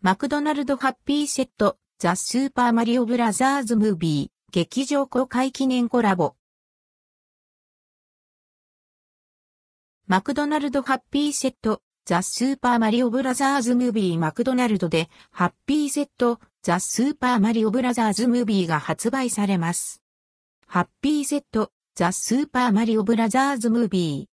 マクドナルドハッピーセット、ザ・スーパーマリオブラザーズ・ムービー、劇場公開記念コラボ。マクドナルドハッピーセット、ザ・スーパーマリオブラザーズ・ムービーマクドナルドで、ハッピーセット、ザ・スーパーマリオブラザーズ・ムービーが発売されます。ハッピーセット、ザ・スーパーマリオブラザーズ・ムービー。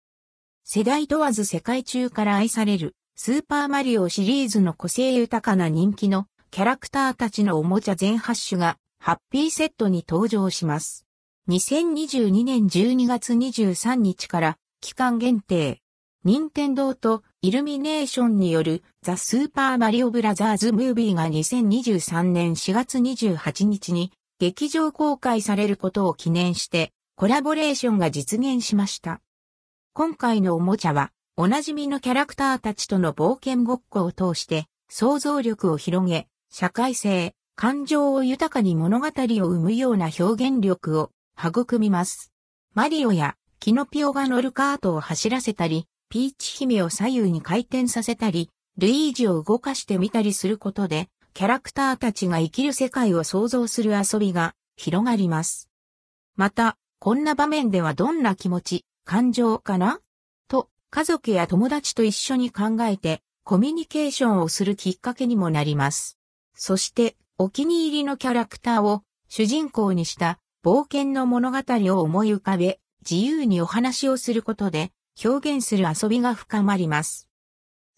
世代問わず世界中から愛されるスーパーマリオシリーズの個性豊かな人気のキャラクターたちのおもちゃ全8種がハッピーセットに登場します。2022年12月23日から期間限定。任天堂とイルミネーションによるザ・スーパーマリオブラザーズ・ムービーが2023年4月28日に劇場公開されることを記念してコラボレーションが実現しました。今回のおもちゃはおなじみのキャラクターたちとの冒険ごっこを通して想像力を広げ、社会性、感情を豊かに物語を生むような表現力を育みます。マリオやキノピオが乗るカートを走らせたり、ピーチ姫を左右に回転させたり、ルイージを動かしてみたりすることで、キャラクターたちが生きる世界を想像する遊びが広がります。また、こんな場面ではどんな気持ち、感情かな？家族や友達と一緒に考えてコミュニケーションをするきっかけにもなります。そしてお気に入りのキャラクターを主人公にした冒険の物語を思い浮かべ自由にお話をすることで表現する遊びが深まります。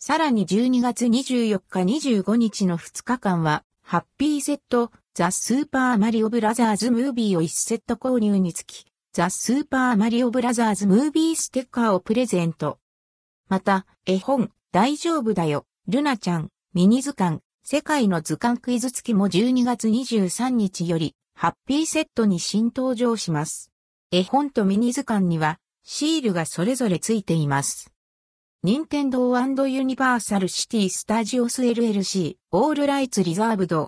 さらに12月24日25日の2日間はハッピーセットザ・スーパーマリオブラザーズ・ムービーを1セット購入につきザ・スーパーマリオブラザーズ・ムービーステッカーをプレゼント。また、絵本、大丈夫だよ、ルナちゃん、ミニ図鑑、世界の図鑑クイズ付きも12月23日より、ハッピーセットに新登場します。絵本とミニ図鑑には、シールがそれぞれついています。任天堂ユニバーサルシティスタジオス LLC、オールライツリザーブド、